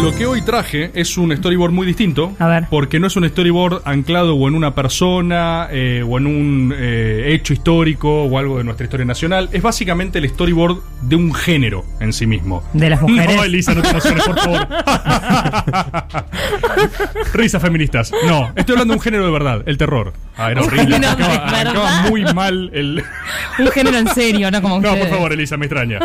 Lo que hoy traje es un storyboard muy distinto. A ver. Porque no es un storyboard anclado o en una persona eh, o en un eh, hecho histórico o algo de nuestra historia nacional. Es básicamente el storyboard de un género en sí mismo. De las mujeres. No, Elisa, no te emociones, por favor. Risas feministas. No, estoy hablando de un género de verdad, el terror. Ah, era horrible. de Acaba, acaba muy mal el. Un género en serio, no como No, ustedes. por favor, Elisa, me extraña.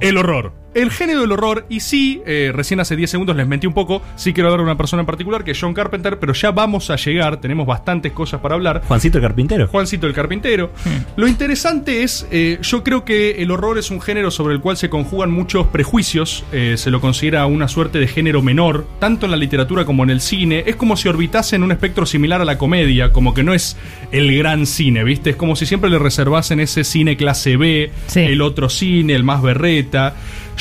El horror. El género del horror, y sí, eh, recién hace 10 segundos les mentí un poco, sí quiero hablar de una persona en particular, que es John Carpenter, pero ya vamos a llegar, tenemos bastantes cosas para hablar. Juancito el carpintero. Juancito el Carpintero. Hmm. Lo interesante es, eh, yo creo que el horror es un género sobre el cual se conjugan muchos prejuicios, eh, se lo considera una suerte de género menor, tanto en la literatura como en el cine, es como si orbitase en un espectro similar a la comedia, como que no es el gran cine, ¿viste? Es como si siempre le reservasen ese cine clase B, Sí. el otro cine, el más berreta.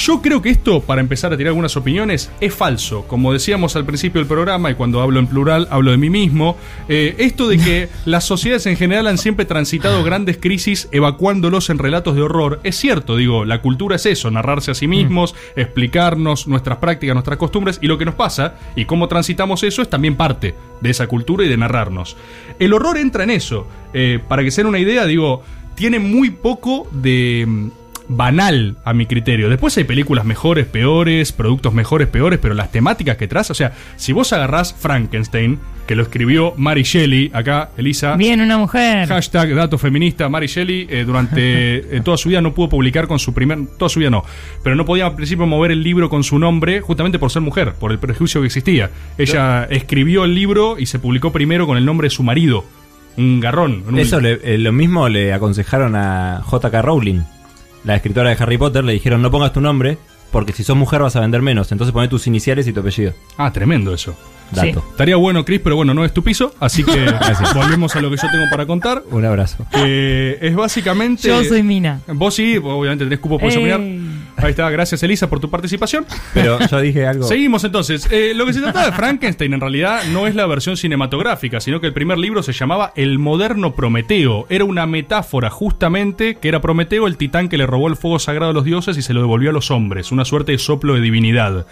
Yo creo que esto, para empezar a tirar algunas opiniones, es falso. Como decíamos al principio del programa, y cuando hablo en plural, hablo de mí mismo, eh, esto de que las sociedades en general han siempre transitado grandes crisis evacuándolos en relatos de horror, es cierto, digo, la cultura es eso, narrarse a sí mismos, explicarnos nuestras prácticas, nuestras costumbres, y lo que nos pasa, y cómo transitamos eso, es también parte de esa cultura y de narrarnos. El horror entra en eso. Eh, para que se den una idea, digo, tiene muy poco de mm, banal a mi criterio. Después hay películas mejores, peores, productos mejores, peores, pero las temáticas que traza, o sea, si vos agarrás Frankenstein, que lo escribió Mary Shelley, acá, Elisa. Bien, una mujer. Hashtag dato feminista, Mary Shelley eh, durante eh, toda su vida no pudo publicar con su primer, toda su vida no, pero no podía al principio mover el libro con su nombre justamente por ser mujer, por el prejuicio que existía. Ella escribió el libro y se publicó primero con el nombre de su marido, un garrón. un- Eso le- eh, lo mismo le aconsejaron a J.K. Rowling, la escritora de Harry Potter. Le dijeron: No pongas tu nombre, porque si sos mujer vas a vender menos. Entonces poné tus iniciales y tu apellido. Ah, tremendo eso. Dato. Estaría bueno, Chris, pero bueno, no es tu piso, así que volvemos a lo que yo tengo para contar. Un abrazo. Que es básicamente. Yo soy Mina. Vos sí, obviamente tenés cupo, podés Ey. opinar. Ahí está, gracias Elisa por tu participación. Pero yo dije algo. Seguimos entonces. Eh, lo que se trata de Frankenstein en realidad no es la versión cinematográfica, sino que el primer libro se llamaba El moderno Prometeo. Era una metáfora justamente que era Prometeo el titán que le robó el fuego sagrado a los dioses y se lo devolvió a los hombres, una suerte de soplo de divinidad.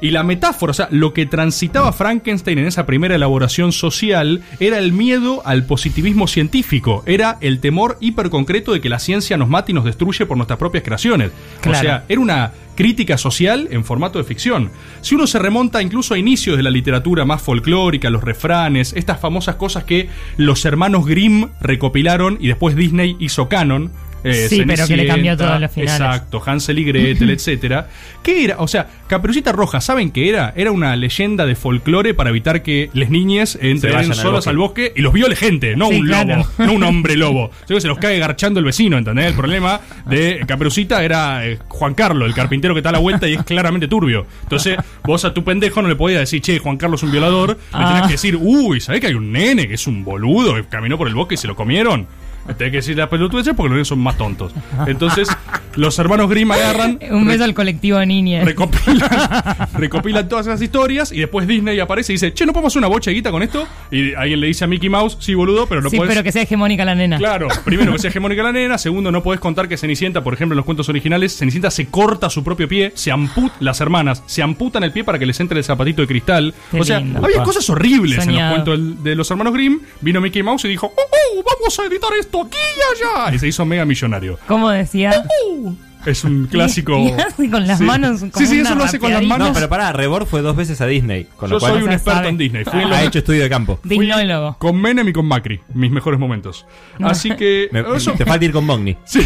Y la metáfora, o sea, lo que transitaba Frankenstein en esa primera elaboración social era el miedo al positivismo científico, era el temor hiperconcreto de que la ciencia nos mate y nos destruye por nuestras propias creaciones. Claro. O sea, era una crítica social en formato de ficción. Si uno se remonta incluso a inicios de la literatura más folclórica, los refranes, estas famosas cosas que los hermanos Grimm recopilaron y después Disney hizo canon. Eh, Sí, pero que le cambió todos los finales. Exacto, Hansel y Gretel, etcétera. ¿Qué era? O sea, Caperucita Roja, ¿saben qué era? Era una leyenda de folclore para evitar que las niñas entren solas bosque. al bosque y los viole gente, no Sí, un claro. lobo, no un hombre lobo. Que se los cae garchando el vecino, ¿entendés? El problema de Caperucita era eh, Juan Carlos, el carpintero que está a la vuelta y es claramente turbio. Entonces, vos a tu pendejo no le podías decir, che, Juan Carlos es un violador. Le Ah. tenés que decir, uy, ¿sabés que hay un nene que es un boludo que caminó por el bosque y se lo comieron? Tenés que decir la pelotudeces porque los nenes son más tontos. Entonces, los hermanos Grimm agarran. Un beso al colectivo de niñas. recopilan, recopilan todas esas historias y después Disney aparece y dice, che, ¿no podemos hacer una bocha de guita con esto? Y alguien le dice a Mickey Mouse, sí, boludo, pero no sí, puedes... pero que sea hegemónica la nena. Claro, primero que sea hegemónica la nena, segundo no podés contar que Cenicienta, por ejemplo, en los cuentos originales, Cenicienta se corta su propio pie, se amputan las hermanas, se amputan el pie para que les entre el zapatito de cristal. Qué o sea, lindo. había cosas horribles en los cuentos de los hermanos Grimm. Vino Mickey Mouse y dijo, ¡Oh, oh, vamos a editar esto aquí y allá! Y se hizo mega millonario. ¿Cómo decía? Es un clásico. Y hace con las Sí. manos como Sí, sí, eso lo hace con las manos. No, pero pará, Rebord fue dos veces a Disney. Con Yo lo cual soy un experto sabe. en Disney. Fui los- ha hecho estudio de campo. Dignólogo. con Menem y con Macri, mis mejores momentos. Así que. Me- eso- te falta ir con Mogni. Sí.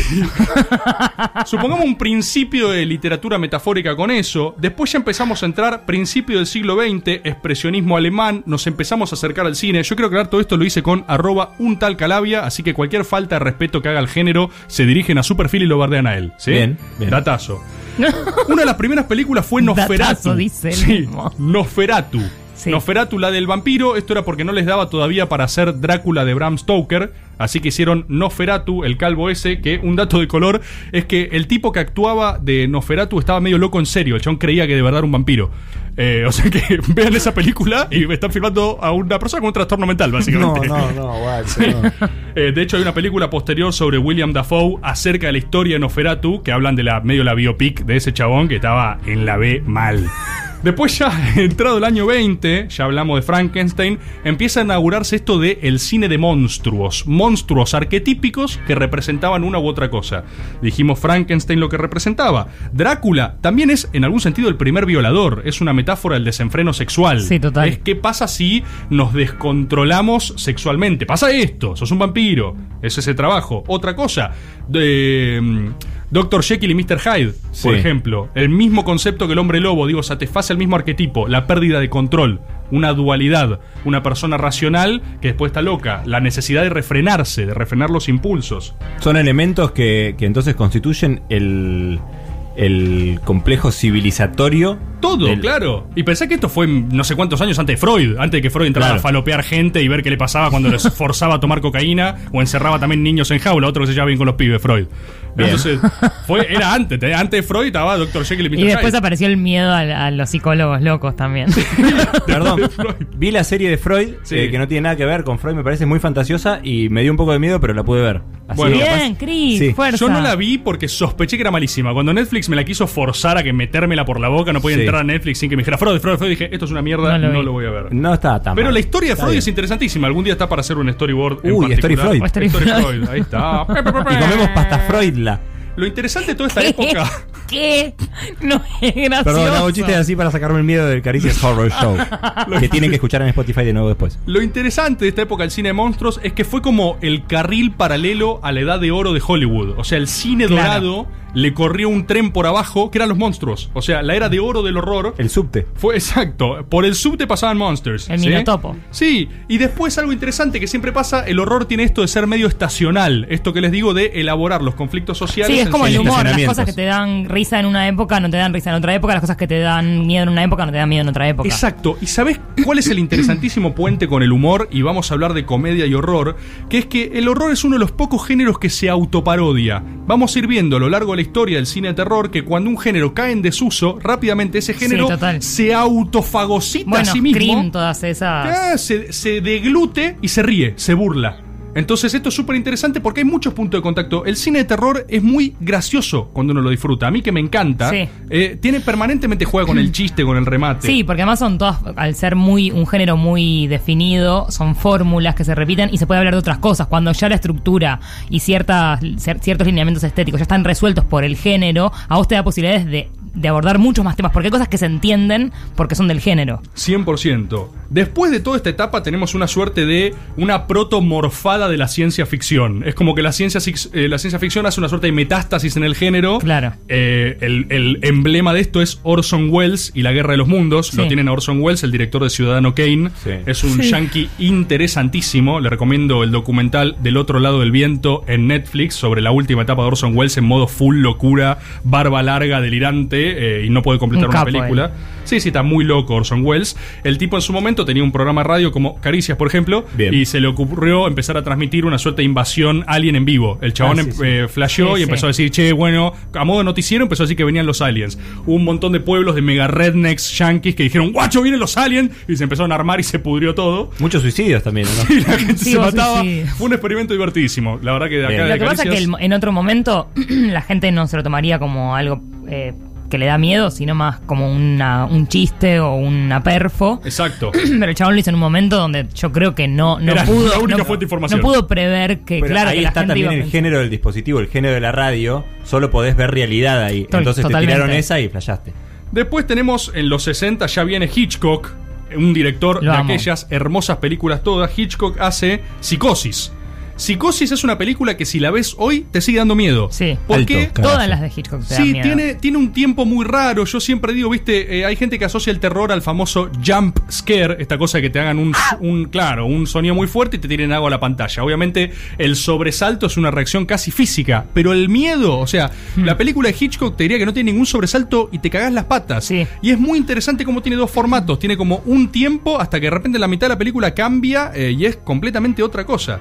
Supongamos un principio de literatura metafórica con eso. Después ya empezamos a entrar, principio del siglo XX, expresionismo alemán. Nos empezamos a acercar al cine. Yo creo que todo esto lo hice con arroba un tal Calabia. Así que cualquier falta de respeto que haga al género se dirigen a su perfil y lo bardean a él. ¿sí? Bien, bien. Datazo. Una de las primeras películas fue Nosferatu. Datazo, dice Sí, mismo. Nosferatu. Sí. Nosferatu, la del vampiro. Esto era porque no les daba todavía para hacer Drácula de Bram Stoker. Así que hicieron Nosferatu, el calvo ese. Que un dato de color es que el tipo que actuaba de Nosferatu estaba medio loco en serio. El chabón creía que de verdad era un vampiro. Eh, o sea que vean esa película y están filmando a una persona con un trastorno mental, básicamente. no, guay. Eh, de hecho, hay una película posterior sobre William Dafoe acerca de la historia de Nosferatu, que hablan de la medio la biopic de ese chabón que estaba en la B mal. Después ya, entrado el año 20, ya hablamos de Frankenstein, empieza a inaugurarse esto de el cine de monstruos. Monstruos arquetípicos que representaban una u otra cosa. Dijimos Frankenstein lo que representaba. Drácula también es, en algún sentido, el primer violador. Es una metáfora del desenfreno sexual. Sí, total. Es qué pasa si nos descontrolamos sexualmente. Pasa esto, sos un vampiro. Es ese trabajo. Otra cosa, de Dr. Jekyll y Mr. Hyde, por ejemplo. El mismo concepto que el hombre lobo, digo, satisface el mismo arquetipo, la pérdida de control, una dualidad, una persona racional que después está loca, la necesidad de refrenarse, de refrenar los impulsos. Son elementos que, que entonces constituyen el, el complejo civilizatorio. Todo, del- claro. Y pensé que esto fue no sé cuántos años antes de Freud, antes de que Freud entrara Claro. a falopear gente y ver qué le pasaba cuando les forzaba a tomar cocaína o encerraba también niños en jaula, otro que se llevaba bien con los pibes, Freud. Bien. Entonces, fue, era antes, antes de Freud estaba Dr. Jekyll y Mr. Y después Hyde. apareció el miedo a, a los psicólogos locos también. Perdón, Freud. vi la serie de Freud, Sí. eh, que no tiene nada que ver con Freud, me parece muy fantasiosa y me dio un poco de miedo, pero la pude ver. Así Bueno. Bien, Chris, Sí. fuerza. Yo no la vi porque sospeché que era malísima. Cuando Netflix me la quiso forzar a que metérmela por la boca, no podía Sí. entrar a Netflix sin que me dijera Freud, Freud, Freud. Dije, esto es una mierda, No no lo voy a ver. No está tan Pero mal. la historia de Está Freud bien. es interesantísima. Algún día está para hacer un storyboard. en Uy, Story. Freud. Story Freud. Freud, ahí está. Y comemos pasta Lo interesante de toda esta época. ¿Qué? No es gracioso. Perdón, hago chistes así para sacarme el miedo del Caricias Horror Show. que tienen que escuchar en Spotify de nuevo después. Lo interesante de esta época del cine de monstruos es que fue como el carril paralelo a la edad de oro de Hollywood. O sea, el cine Claro. dorado le corrió un tren por abajo que eran los monstruos. O sea, la era de oro del horror. El subte. Fue exacto. Por el subte pasaban Monsters. El ¿sí? Minotopo. Sí, y después algo interesante que siempre pasa, el horror tiene esto de ser medio estacional. Esto que les digo de elaborar los conflictos sociales. Sí, es como el humor. Las cosas que te dan risa en una época no te dan risa en otra época. Las cosas que te dan miedo en una época no te dan miedo en otra época. Exacto. ¿Y sabes cuál es el interesantísimo puente con el humor? Y vamos a hablar de comedia y horror. Que es que el horror es uno de los pocos géneros que se autoparodia. Vamos a ir viendo a lo largo de la historia del cine de terror que cuando un género cae en desuso, rápidamente ese género se autofagocita Bueno, a sí mismo. Scream, todas esas. Se, se deglute y se ríe, se burla. Entonces esto es súper interesante porque hay muchos puntos de contacto. El cine de terror es muy gracioso cuando uno lo disfruta. A mí que me encanta. Sí. eh, tiene permanentemente juega con el chiste, con el remate. Sí, porque además son todas, al ser muy un género muy definido, son fórmulas que se repiten y se puede hablar de otras cosas. Cuando ya la estructura y ciertas, cier- ciertos lineamientos estéticos ya están resueltos por el género, a vos te da posibilidades de, de abordar muchos más temas, porque hay cosas que se entienden porque son del género. 100%. Después de toda esta etapa tenemos una suerte de una protomorfada de la ciencia ficción. Es como que la ciencia, eh, la ciencia ficción hace una suerte de metástasis en el género. Claro. Eh, el, el emblema de esto es Orson Welles y la Guerra de los Mundos. Sí. Lo tienen a Orson Welles, el director de Ciudadano Kane. Sí. Es un yankee interesantísimo. Le recomiendo el documental Del otro lado del viento en Netflix sobre la última etapa de Orson Welles en modo full locura, barba larga, delirante eh, y no puede completar Un una capo, película. Sí, sí, está muy loco Orson Welles. El tipo en su momento tenía un programa de radio como Caricias, por ejemplo, Bien. y se le ocurrió empezar a transmitir una suerte de invasión alien en vivo. El chabón Ah, sí, em- sí. eh, flasheó Sí, y empezó sí. a decir, che, bueno, a modo de noticiero empezó a decir que venían los aliens. Hubo un montón de pueblos de mega rednecks yankees que dijeron, guacho, vienen los aliens, y se empezaron a armar y se pudrió todo. Muchos suicidios también, ¿no? Y la gente Sí, se mataba. Fue un experimento divertidísimo. La verdad que de acá Bien. de Lo que pasa es que el- en otro momento la gente no se lo tomaría como algo eh, que le da miedo, sino más como una, un chiste o una perfo. Exacto. Pero el chabón lo hizo en un momento donde yo creo que no, no Era pudo. la única no, fuente de información. no pudo prever que, Pero claro, ahí que la está gente también iba el género del dispositivo, el género de la radio. Solo podés ver realidad ahí. Entonces totalmente. te tiraron esa y flashaste. Después tenemos en los 60 ya viene Hitchcock, un director Lo de amo. aquellas hermosas películas todas. Hitchcock hace Psicosis. Psicosis es una película que si la ves hoy te sigue dando miedo. Sí. Porque Alto. Todas las de Hitchcock te dan Sí, miedo. tiene, tiene un tiempo muy raro. Yo siempre digo, viste, eh, hay gente que asocia el terror al famoso jump scare, esta cosa de que te hagan un, un, claro, un sonido muy fuerte y te tiren algo a la pantalla. Obviamente, el sobresalto es una reacción casi física, pero el miedo, o sea, Hmm. la película de Hitchcock te diría que no tiene ningún sobresalto y te cagás las patas. Sí. Y es muy interesante cómo tiene dos formatos. Tiene como un tiempo hasta que de repente la mitad de la película cambia eh, y es completamente otra cosa.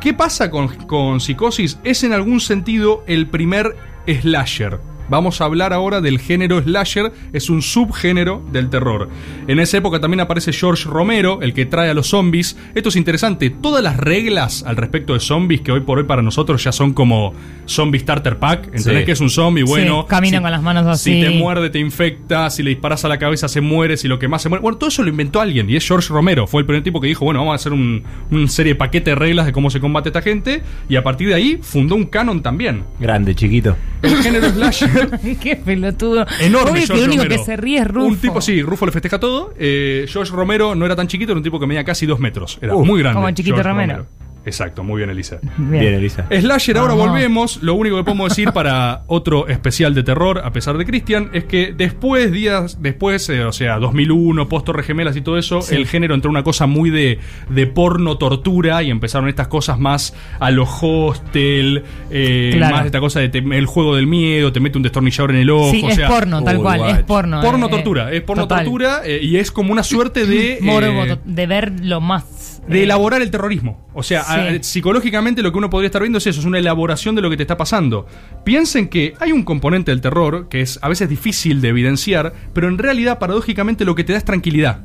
¿Qué pasa con, con Psicosis? Es en algún sentido el primer slasher. Vamos a hablar ahora del género slasher, es un subgénero del terror. En esa época también aparece George Romero, el que trae a los zombies. Esto es interesante, todas las reglas al respecto de zombies que hoy por hoy para nosotros ya son como zombie starter pack, ¿entendés Sí. que es un zombie? Bueno, Sí, caminan con las manos así. Si te muerde te infecta, si le disparas a la cabeza se muere, si lo que más se muere. Bueno, todo eso lo inventó alguien y es George Romero, fue el primer tipo que dijo, bueno, vamos a hacer un, una serie de paquete de reglas de cómo se combate esta gente y a partir de ahí fundó un canon también. Grande, chiquito. El género slasher Qué pelotudo. Enorme Obvio que George el único Romero. que se ríe es Rufo. Un tipo, sí, Rufo le festeja todo. Eh, George Romero no era tan chiquito, era un tipo que medía casi dos metros. Era Uh, muy grande. como Chiquito Romero. Exacto, muy bien, Elisa. Bien. Bien, Elisa. Slasher, ahora volvemos. Lo único que podemos decir para otro especial de terror, a pesar de Christian, es que después, días después, eh, o sea, 2001, post Torres Gemelas y todo eso, Sí. el género entró una cosa muy de, de porno tortura y empezaron estas cosas más a lo hostel, eh, Claro. más esta cosa de te- el juego del miedo, te mete un destornillador en el ojo. Sí, o es sea, porno, tal cual, es porno. Porno eh, tortura, es porno total. tortura eh, y es como una suerte de. Morbo, eh, de ver lo más. De eh, elaborar el terrorismo. O sea, Sí. a- psicológicamente lo que uno podría estar viendo es eso, es una elaboración de lo que te está pasando. Piensen que hay un componente del terror que es a veces difícil de evidenciar, pero en realidad paradójicamente lo que te da es tranquilidad.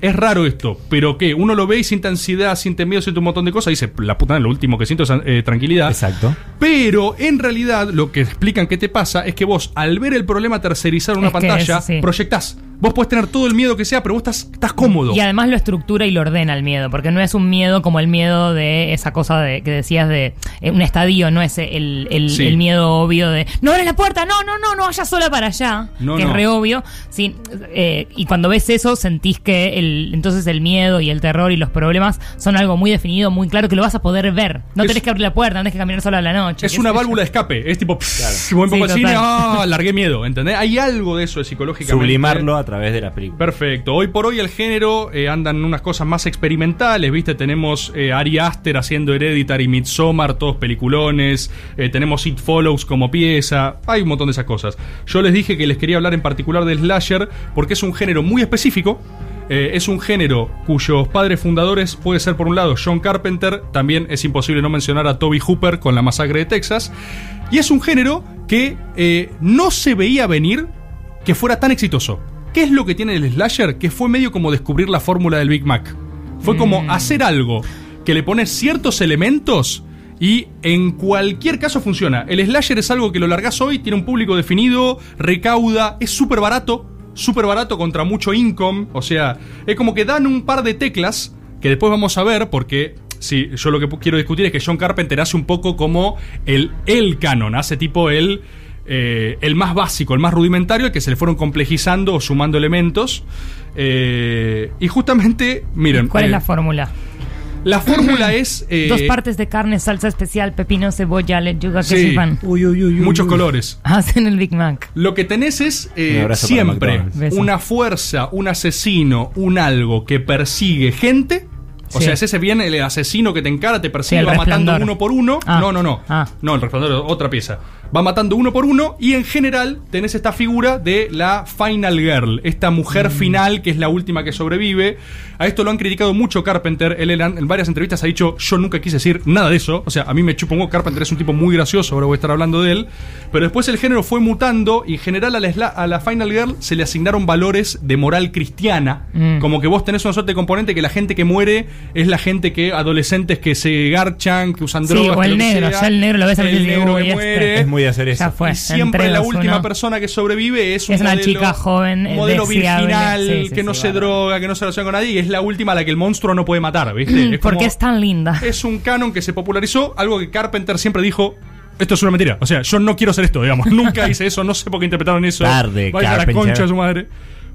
Es raro esto, pero que uno lo ve y siente ansiedad, siente miedo, siente un montón de cosas y dice, la puta, lo último que siento es eh, tranquilidad. Exacto. Pero en realidad lo que explican que te pasa es que vos al ver el problema tercerizado en una Es pantalla, sí. proyectás. Vos podés tener todo el miedo que sea, pero vos estás, estás cómodo. Y además lo estructura y lo ordena el miedo, porque no es un miedo como el miedo de esa cosa de, que decías de eh, un estadio, no es el, el- Sí. el miedo obvio de no abres la puerta, no, no, no, no vayas sola para allá, No, que no. es re obvio. Sí, eh, y cuando ves eso, sentís que el, entonces el miedo y el terror y los problemas son algo muy definido, muy claro, que lo vas a poder ver. No Es- tenés que abrir la puerta, no tenés que caminar sola a la noche. Es una válvula de escape. Es tipo, pss, voy un Sí, poco al cine, total. ah, largué miedo. ¿Entendés? Hay algo de eso de psicológicamente. Sublimarlo a través de la película. Perfecto. Hoy por hoy el género eh, andan unas cosas más experimentales, ¿viste? Tenemos eh, Ari Aster haciendo Hereditary, Midsommar, todos peliculones. eh, tenemos It Follows como pieza. Hay un montón de esas cosas. Yo les dije que les quería hablar en particular del slasher porque es un género muy específico. Es un género cuyos padres fundadores puede ser por un lado John Carpenter, también es imposible no mencionar a Toby Hooper con la masacre de Texas, y es un género que no se veía venir que fuera tan exitoso. ¿Qué es lo que tiene el slasher? Que fue medio como descubrir la fórmula del Big Mac. Fue como hacer algo que le pones ciertos elementos y en cualquier caso funciona. El slasher es algo que lo largas hoy, tiene un público definido, recauda, es súper barato, súper barato contra mucho income. O sea, es como que dan un par de teclas que después vamos a ver porque... Sí, yo lo que quiero discutir es que John Carpenter hace un poco como el, el canon, hace tipo el, eh, el más básico, el más rudimentario, el que se le fueron complejizando o sumando elementos. Eh, y justamente, miren, ¿Cuál eh, es la fórmula? la fórmula es... eh, Dos partes de carne, salsa especial, pepino, cebolla, lechuga, Sí. queso y pan. Uy, uy, uy, uy, Muchos uy. colores. Hacen el Big Mac. Lo que tenés es eh, Un siempre una fuerza, un asesino, un algo que persigue gente. O Sí. sea, es ese bien el asesino que te encara, te Sí, persigue, el va matando uno por uno. Ah. No, no, no. Ah. No, el resplandor es otra pieza. Va matando uno por uno y en general tenés esta figura de la Final Girl, esta mujer Mm. final que es la última que sobrevive. A esto lo han criticado mucho Carpenter. Él en en varias entrevistas ha dicho, yo nunca quise decir nada de eso. O sea, a mí me chupongo, Carpenter es un tipo muy gracioso, ahora voy a estar hablando de él. Pero después el género fue mutando y en general a la, a la Final Girl se le asignaron valores de moral cristiana. Mm. Como que vos tenés una suerte de componente que la gente que muere es la gente que, adolescentes que se garchan, que usan Sí, drogas. o el lo que negro, sea. ya el negro lo ves a El negro uy, que muere. Es muy de hacer eso. Ya fue. Y siempre la última uno. persona que sobrevive es un Es una modelo- chica joven, un modelo deseable. virginal, Sí, sí, que no sí, se droga, que no se relaciona con nadie y es la última a la que el monstruo no puede matar, ¿viste? Es Porque como- es tan linda. es un canon que se popularizó, algo que Carpenter siempre dijo. Esto es una mentira. O sea, yo no quiero hacer esto, digamos. Nunca hice eso, no sé por qué interpretaron eso. Tarde, Vaya a la Carpenter. concha de su madre.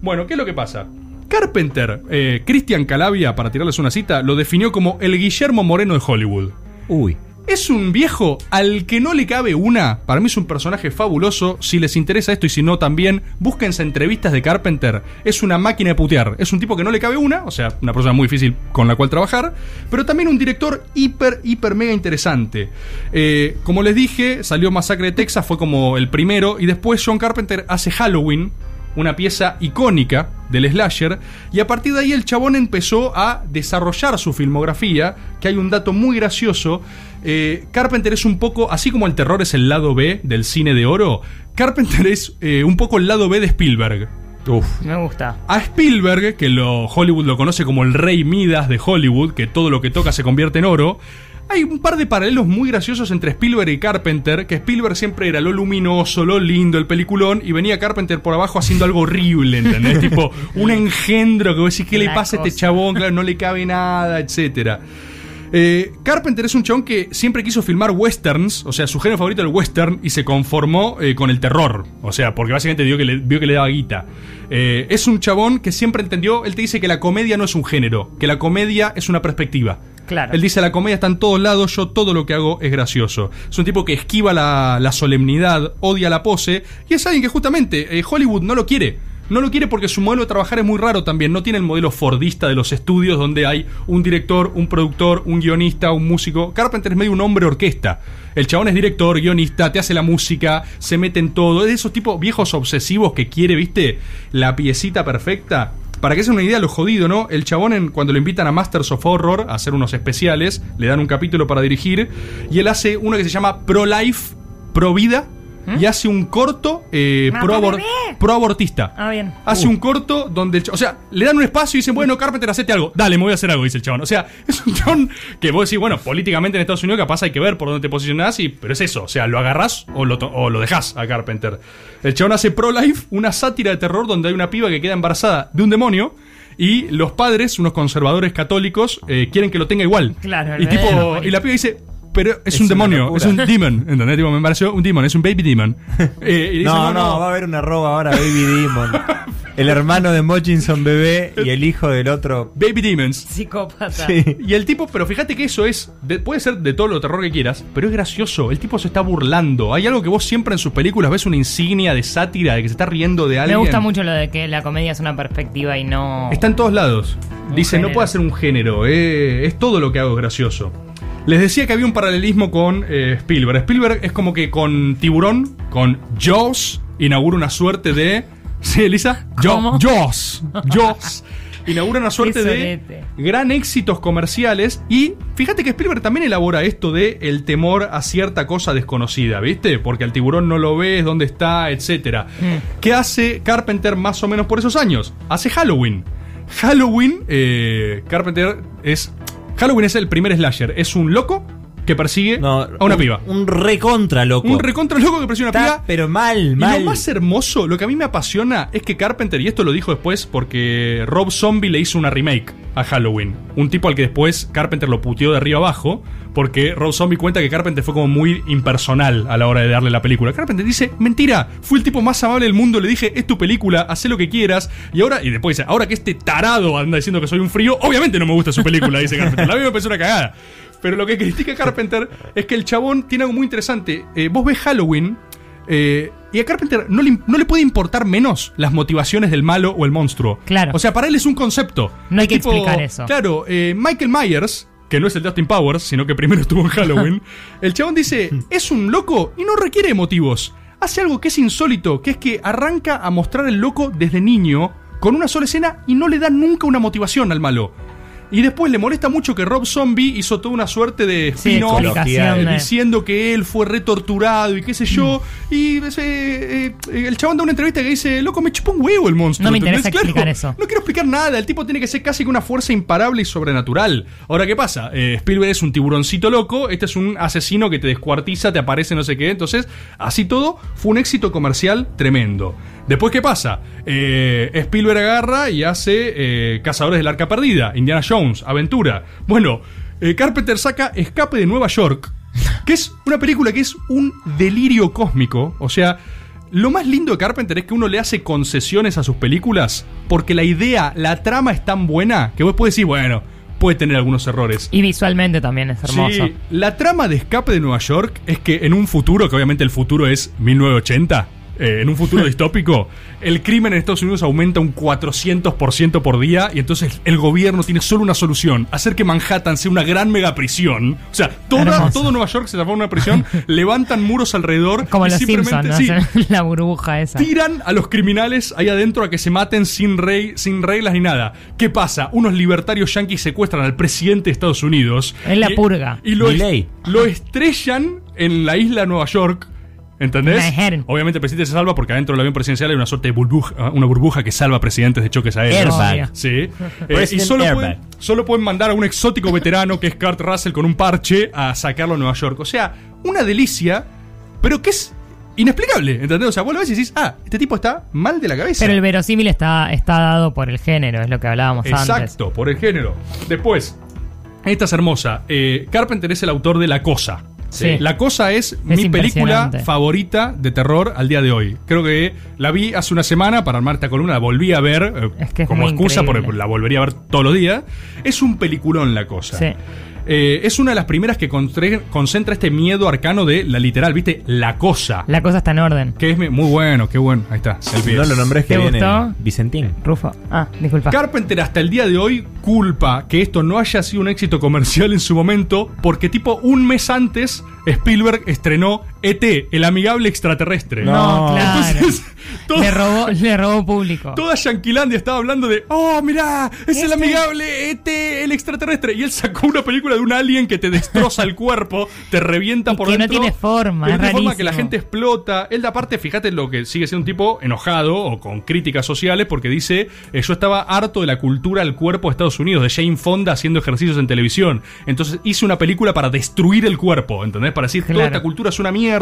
Bueno, ¿qué es lo que pasa? Carpenter, eh, Christian Calavia, para tirarles una cita, lo definió como el Guillermo Moreno de Hollywood. Uy. Es un viejo al que no le cabe una. Para mí es un personaje fabuloso. Si les interesa esto y si no también, búsquense entrevistas de Carpenter. Es una máquina de putear. Es un tipo que no le cabe una, o sea, una persona muy difícil con la cual trabajar, pero también un director hiper, hiper, mega interesante. Eh, como les dije, salió Masacre de Texas, fue como el primero, y después John Carpenter hace Halloween. Una pieza icónica del slasher, y a partir de ahí el chabón empezó a desarrollar su filmografía, que hay un dato muy gracioso. Eh, Carpenter es un poco, así como el terror es el lado B del cine de oro, Carpenter es eh, un poco el lado B de Spielberg. Uf. Me gusta. A Spielberg, que lo, Hollywood lo conoce como el rey Midas de Hollywood, que todo lo que toca se convierte en oro, hay un par de paralelos muy graciosos entre Spielberg y Carpenter, que Spielberg siempre era lo luminoso, lo lindo, el peliculón, y venía Carpenter por abajo haciendo algo horrible, ¿entendés? tipo, un engendro que vos decís, ¿qué le pasa a este chabón? Claro, no le cabe nada, etcétera. Eh, Carpenter es un chabón que siempre quiso filmar westerns, o sea, su género favorito era el western, y se conformó eh, con el terror. O sea, porque básicamente vio que le, vio que le daba guita. Eh, es un chabón que siempre entendió, él te dice que la comedia no es un género, que la comedia es una perspectiva. Claro. Él dice, la comedia está en todos lados, yo todo lo que hago es gracioso. Es un tipo que esquiva la, solemnidad, odia la pose, y es alguien que justamente eh, Hollywood no lo quiere. No lo quiere porque su modelo de trabajar es muy raro también. No tiene el modelo fordista de los estudios donde hay un director, un productor, un guionista, un músico. Carpenter es medio un hombre orquesta. El chabón es director, guionista, te hace la música, se mete en todo. Es de esos tipos viejos obsesivos que quiere, viste, la piecita perfecta. Para que se una idea lo jodido, ¿no? El chabón cuando lo invitan a Masters of Horror a hacer unos especiales, le dan un capítulo para dirigir y él hace uno que se llama Pro Life, Pro Vida y hace un corto eh, pro, abor- pro abortista. Ah, bien. Hace un corto donde el O sea, le dan un espacio y dicen, bueno, Carpenter, hacete algo. Dale, me voy a hacer algo, dice el chabón. O sea, es un chabón que vos decís, bueno, políticamente en Estados Unidos capaz hay que ver por dónde te posicionás, y, pero es eso. O sea, lo agarrás o lo, o lo dejás a Carpenter. El chabón hace Pro-Life, una sátira de terror donde hay una piba que queda embarazada de un demonio. Y los padres, unos conservadores católicos, eh, quieren que lo tenga igual. Claro, y, tipo, y la piba dice, pero es, Es un demonio, locura. es un demon. ¿Entendés? Tipo, me pareció un demon, es un baby demon. Eh, y dice, No, no, va a haber una roba ahora, Baby Demon. El hermano de Mochinson bebé y el hijo del otro. Baby demons. Psicópata. Sí. Y el tipo, pero fíjate que eso es, de- puede ser de todo lo terror que quieras, pero es gracioso. El tipo se está burlando. Hay algo que vos siempre en sus películas ves una insignia de sátira, de que se está riendo de Me alguien. gusta mucho lo de que la comedia es una perspectiva y no. Está en todos lados. Dice, no puede ser un género, eh, es todo lo que hago es gracioso. Les decía que había un paralelismo con eh, Spielberg. Spielberg es como que con Tiburón, con Jaws, inaugura una suerte de... ¿Sí, Elisa? ¿Cómo? Jaws. Jaws. Inaugura una suerte de gran éxitos comerciales y fíjate que Spielberg también elabora esto de el temor a cierta cosa desconocida, ¿viste? Porque al tiburón no lo ves, dónde está, etcétera. Mm. ¿Qué hace Carpenter más o menos por esos años? Hace Halloween. Halloween, eh, Carpenter es Halloween es el primer slasher, es un loco que persigue No, a una un, piba. Un recontra loco. Un recontra loco que persigue a una Está, piba. pero mal, Y mal. lo más hermoso, lo que a mí me apasiona es que Carpenter, y esto lo dijo después porque Rob Zombie le hizo una remake a Halloween. Un tipo al que después Carpenter lo puteó de arriba abajo porque Rob Zombie cuenta que Carpenter fue como muy impersonal a la hora de darle la película. Carpenter dice, mentira, fui el tipo más amable del mundo, le dije, es tu película, haz lo que quieras. Y ahora, y después dice, ahora que este tarado anda diciendo que soy un frío, obviamente no me gusta su película, dice Carpenter. La mí me una cagada. Pero lo que critica Carpenter es que el chabón tiene algo muy interesante. Eh, vos ves Halloween eh, y a Carpenter no le, no le puede importar menos las motivaciones del malo o el monstruo. Claro. O sea, para él es un concepto. No hay que explicar eso. Claro, eh, Michael Myers, que no es el de Austin Powers, sino que primero estuvo en Halloween, el chabón dice, es un loco y no requiere motivos. Hace algo que es insólito, que es que arranca a mostrar el loco desde niño con una sola escena y no le da nunca una motivación al malo. Y después le molesta mucho que Rob Zombie hizo toda una suerte de spin-off, eh, diciendo que él fue retorturado y qué sé yo. Y ese, eh, eh, el chabón da una entrevista que dice, loco, me chupa un huevo el monstruo. No me interesa explicar eso. No quiero explicar nada, el tipo tiene que ser casi que una fuerza imparable y sobrenatural. Ahora, ¿qué pasa? Eh, Spielberg es un tiburoncito loco, este es un asesino que te descuartiza, te aparece no sé qué. Entonces, así todo, fue un éxito comercial tremendo. Después, ¿qué pasa? Eh, Spielberg agarra y hace eh, Cazadores del Arca Perdida, Indiana Jones, Aventura. Bueno, eh, Carpenter saca Escape de Nueva York, que es una película que es un delirio cósmico. O sea, lo más lindo de Carpenter es que uno le hace concesiones a sus películas porque la idea, la trama es tan buena que vos podés decir, bueno, puede tener algunos errores. Y visualmente también es hermoso. Sí, la trama de Escape de Nueva York es que en un futuro, que obviamente el futuro es 1980, eh, en un futuro distópico, el crimen en Estados Unidos aumenta un 400% por día y entonces el gobierno tiene solo una solución, hacer que Manhattan sea una gran mega prisión. O sea, toda, todo Nueva York se transforma en una prisión, levantan muros alrededor Como y los Simpsons, simplemente ¿no? sí, Hacen la burbuja esa. tiran a los criminales ahí adentro a que se maten sin, rey, sin reglas ni nada. ¿Qué pasa? Unos libertarios yanquis secuestran al presidente de Estados Unidos. Es la y- purga. Y lo, lo estrellan en la isla de Nueva York. ¿Entendés? Manhattan. Obviamente el presidente se salva porque adentro del avión presidencial hay una suerte de burbuja, una burbuja que salva a presidentes de choques aéreos. Airbag. Sí. Eh, y solo pueden, solo pueden mandar a un exótico veterano que es Kurt Russell con un parche a sacarlo a Nueva York. O sea, una delicia, pero que es inexplicable. ¿Entendés? O sea, vos lo ves y decís, ah, este tipo está mal de la cabeza. Pero el verosímil está, está dado por el género, es lo que hablábamos antes. Exacto, por el género. Después, esta es hermosa. Eh, Carpenter es el autor de La Cosa. Sí. La Cosa es, mi película favorita de terror al día de hoy. Creo que la vi hace una semana para armar esta columna, la volví a ver eh, Es que es como excusa increíble. porque la volvería a ver todos los días. Es un peliculón La Cosa. Sí. Eh, es una de las primeras que concentra este miedo arcano de la literal, ¿viste? La Cosa. La cosa está en orden. Que es muy bueno, qué bueno. Ahí está. el. No lo nombré es que ¿Te viene gustó? Vicentín. Rufo. Ah, disculpa. Carpenter hasta el día de hoy culpa que esto no haya sido un éxito comercial en su momento porque tipo un mes antes Spielberg estrenó ET, el amigable extraterrestre. no, claro. Entonces, todo- le, robó, le robó público. Toda Yanquilandia estaba hablando de, oh, mirá, es el Este- amigable ET, el extraterrestre. Y él sacó una película de un alien que te destroza el cuerpo, te revienta Y por que no dentro. tiene forma, que no es tiene forma, que la gente explota. Él, de aparte, fíjate lo que sigue siendo un tipo enojado o con críticas sociales porque dice, eh, yo estaba harto de la cultura del cuerpo de Estados Unidos, de Jane Fonda haciendo ejercicios en televisión. Entonces hice una película para destruir el cuerpo, ¿entendés? Para decir, toda Claro. esta cultura es una mierda,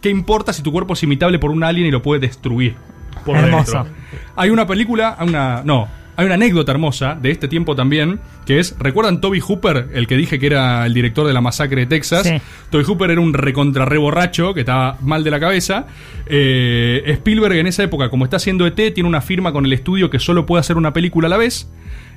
¿qué importa si tu cuerpo es imitable por un alien y lo puede destruir? Por dentro? Hay una película, una. No. Hay una anécdota hermosa de este tiempo también, que es, ¿recuerdan Toby Hooper, el que dije que era el director de la masacre de Texas? Sí. Toby Hooper era un recontrarre borracho que estaba mal de la cabeza. Eh, Spielberg en esa época, como está haciendo ET, tiene una firma con el estudio que solo puede hacer una película a la vez.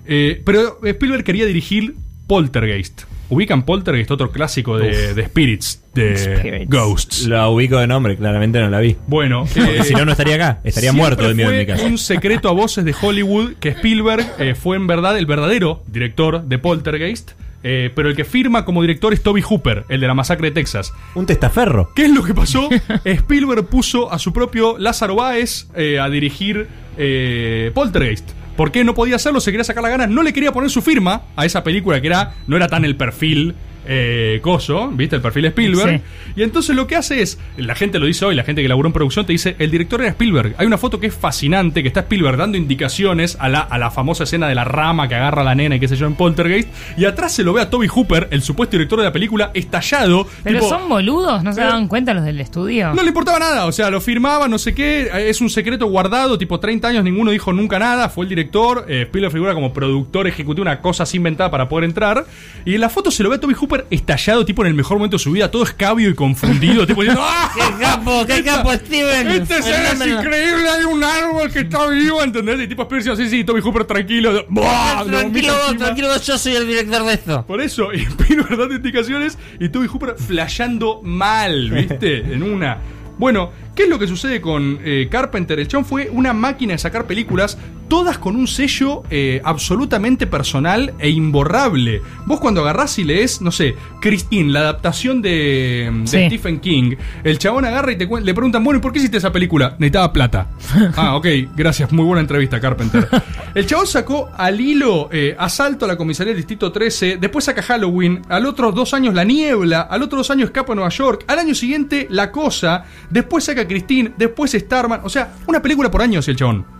Eh, pero Spielberg quería dirigir Poltergeist. Ubican Poltergeist, otro clásico de, de Spirits, de Spirits. Ghosts. La ubico de nombre, claramente no la vi. Bueno, eh, si no, no estaría acá. Estaría muerto el miedo en mi fue casa. un secreto a voces de Hollywood que Spielberg eh, fue en verdad el verdadero director de Poltergeist, eh, pero el que firma como director es Toby Hooper, el de la masacre de Texas. Un testaferro. ¿Qué es lo que pasó? Spielberg puso a su propio Lázaro Báez eh, a dirigir eh, Poltergeist. ¿Por qué no podía hacerlo? Se quería sacar las ganas. No le quería poner su firma a esa película que era no era tan el perfil eh, coso, ¿viste? El perfil Spielberg. Y entonces lo que hace es, la gente lo dice hoy, la gente que laburó en producción te dice, el director era Spielberg. Hay una foto que es fascinante, que está Spielberg dando indicaciones a la, a la famosa escena de la rama que agarra a la nena y qué sé yo en Poltergeist. Y atrás se lo ve a Toby Hooper, el supuesto director de la película, estallado. Pero tipo, son boludos, ¿no se daban cuenta los del estudio? no le importaba nada, o sea, lo firmaba, no sé qué, es un secreto guardado, tipo 30 años, ninguno dijo nunca nada, fue el director, eh, Spielberg figura como productor ejecutivo, una cosa así inventada para poder entrar, y en la foto se lo ve a Toby Hooper estallado, tipo en el mejor momento de su vida, todo escabio y confundido, tipo diciendo, ¡Ah! ¡Qué capo, qué capo, Steven! Esta escena es increíble, hay un árbol que está vivo, ¿entendés? Y tipo dice, sí, sí, Toby Hooper tranquilo, ¡buah! lo vomita encima. yo soy el director de esto. Por eso, y Spielberg dando indicaciones y Toby Hooper flasheando mal, ¿viste? En una. Bueno, ¿qué es lo que sucede con eh, Carpenter? El chabón fue una máquina de sacar películas, todas con un sello eh, absolutamente personal e imborrable. Vos cuando agarrás y lees, no sé, Christine, la adaptación de, de Sí. Stephen King, el chabón agarra y te le preguntan, bueno, ¿y por qué hiciste esa película? Necesitaba plata. ah, ok, gracias, muy buena entrevista, Carpenter. El chabón sacó al hilo eh, Asalto a la comisaría del Distrito 13, después saca Halloween, al otro dos años La Niebla, al otro dos años Escapo a Nueva York, al año siguiente La Cosa, después saca Christine, después Starman, o sea, una película por año, el chabón.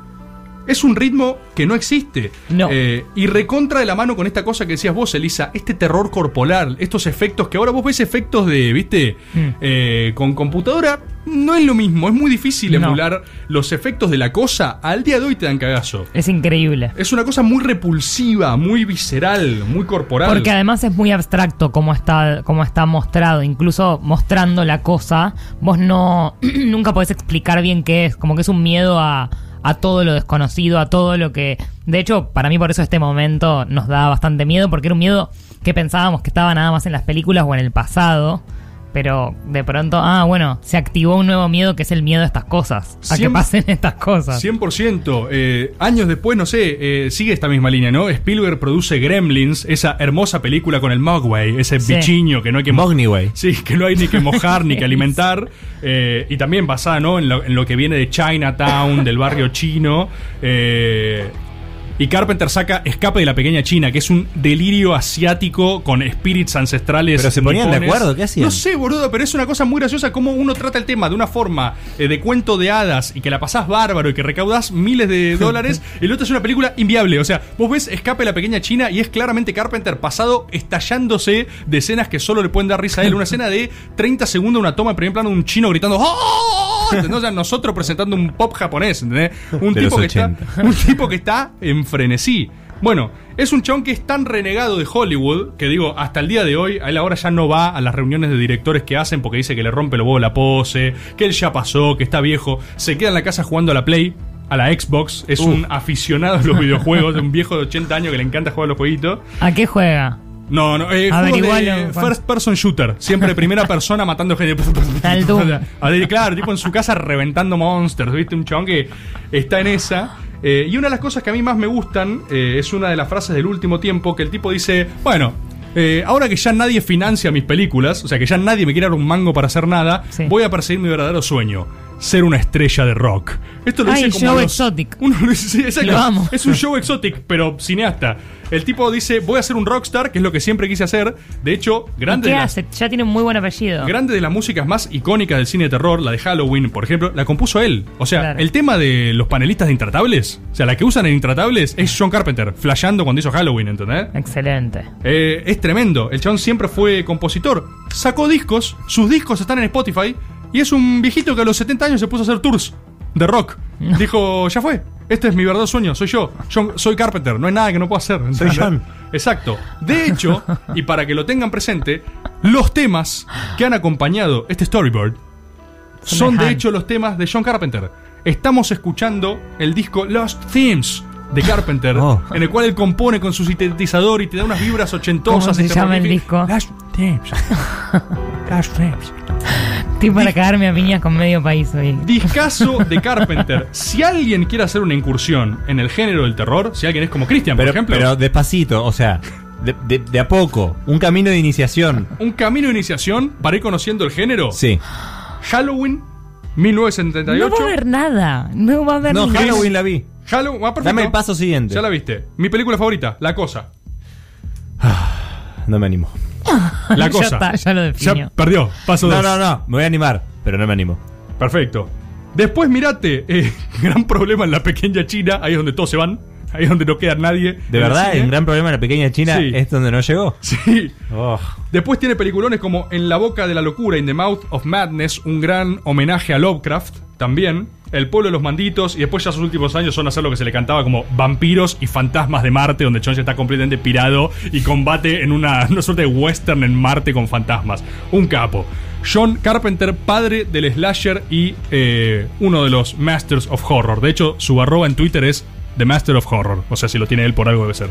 Es un ritmo que no existe. No. Eh, y recontra de la mano con esta cosa que decías vos, Elisa, este terror corporal, estos efectos que ahora vos ves efectos de, viste, Mm. Eh, con computadora, no es lo mismo, es muy difícil No. emular los efectos de la cosa. Al día de hoy te dan cagazo. Es increíble. Es una cosa muy repulsiva, muy visceral, muy corporal. Porque además es muy abstracto como está, como está mostrado. Incluso mostrando la cosa, vos no nunca podés explicar bien qué es. Como que es un miedo a, a todo lo desconocido, a todo lo que. De hecho, para mí por eso este momento nos da bastante miedo, porque era un miedo que pensábamos que estaba nada más en las películas o en el pasado. Pero de pronto, ah, bueno, se activó un nuevo miedo que es el miedo a estas cosas, a que pasen estas cosas. 100%. eh, años después, no sé, eh, sigue esta misma línea, ¿no? Spielberg produce Gremlins, esa hermosa película con el Mogwai, ese Sí. bichiño que no hay que mo- Mognyway. Sí, que no hay ni que mojar ni que alimentar. eh, y también basada ¿no? en, lo, en lo que viene de Chinatown, del barrio chino. eh, y Carpenter saca Escape de la Pequeña China, que es un delirio asiático con espíritus ancestrales. Pero se ponían de nipones. acuerdo, ¿qué hacían? No sé, boludo, pero es una cosa muy graciosa cómo uno trata el tema de una forma eh, de cuento de hadas y que la pasás bárbaro y que recaudás miles de dólares. y el otro es una película inviable. O sea, vos ves Escape de la Pequeña China y es claramente Carpenter pasado estallándose de escenas que solo le pueden dar risa a él. Una escena de 30 segundos, una toma en primer plano de un chino gritando ¡Oh! ¿Entendés? O sea, nosotros presentando un pop japonés, ¿entendés? Un De tipo los que está. 80. Un tipo que está en frenesí. Bueno, es un chabón que es tan renegado de Hollywood que digo, hasta el día de hoy, a él ahora ya no va a las reuniones de directores que hacen porque dice que le rompe los huevos la pose, que él ya pasó, que está viejo, se queda en la casa jugando a la Play, a la Xbox, es un aficionado a los videojuegos, un viejo de 80 años que le encanta jugar a los jueguitos. ¿A qué juega? No, no, eh, juegos Averigualo, de Juan. first person shooter, siempre primera persona matando gente. Al Doom. A ver, claro, tipo en su casa reventando monsters, ¿viste? Un chabón que está en esa. Eh, y una de las cosas que a mí más me gustan eh, es una de las frases del último tiempo que el tipo dice, bueno, eh, ahora que ya nadie financia mis películas, o sea que ya nadie me quiere dar un mango para hacer nada, Sí. voy a perseguir mi verdadero sueño. Ser una estrella de rock. Esto lo Ay, dice como. show a los- exotic. Uno lo dice- sí, exacto. Lo amo. Es un show exotic, pero cineasta. El tipo dice: Voy a ser un rockstar, que es lo que siempre quise hacer. De hecho, ¿Y grande ¿Qué de las-? Ya tiene un muy buen apellido. Grande de las músicas más icónicas del cine de terror, la de Halloween, por ejemplo, la compuso él. O sea, Claro. el tema de los panelistas de Intratables, o sea, la que usan en Intratables es John Carpenter, flasheando cuando hizo Halloween, ¿entendés? Excelente. Eh, es tremendo. El chabón siempre fue compositor. Sacó discos, sus discos están en Spotify. Y es un viejito que a los 70 años se puso a hacer tours de rock. Dijo, ya fue. Este es mi verdadero sueño, soy yo. Soy Carpenter, no hay nada que no pueda hacer. Soy John. Exacto. De hecho, y para que lo tengan presente, los temas que han acompañado este storyboard son de hecho los temas de John Carpenter. Estamos escuchando el disco Lost Themes de Carpenter, Oh. en el cual él compone con su sintetizador y te da unas vibras ochentosas. ¿Cómo se llama el disco? Lost Themes. Lost Themes. Estoy para cagarme a piñas con medio país hoy. Discaso de Carpenter. Si alguien quiere hacer una incursión en el género del terror, si alguien es como Christian, por ejemplo, pero despacito, o sea, de, de- de a poco. Un camino de iniciación. un camino de iniciación para ir conociendo el género. Sí. Halloween, No 1978. va a haber nada. No va a haber No, nada. Halloween la vi. Halloween, ah, perfecto. Dame el paso siguiente. Ya la viste. Mi película favorita, La Cosa. No me animo. La Ya Cosa. está, ya lo definió. Ya perdió. Paso No, dos. no, no. Me voy a animar, pero no me animo. Perfecto. Después mirate, eh, gran problema en la pequeña China, ahí es donde todos se van, ahí es donde no queda nadie. en De verdad, el gran problema de la pequeña China Sí. es donde no llegó. Sí. Oh. Después tiene peliculones como En la boca de la locura, In the Mouth of Madness, un gran homenaje a Lovecraft, también. El pueblo de los manditos, y después ya sus últimos años son hacer lo que se le cantaba como vampiros y fantasmas de Marte, donde ya está completamente pirado y combate en una, una suerte de western en Marte con fantasmas. Un capo. John Carpenter, padre del slasher y eh, uno de los Masters of Horror. De hecho, su arroba en Twitter es The Master of Horror. O sea, si lo tiene él por algo debe ser.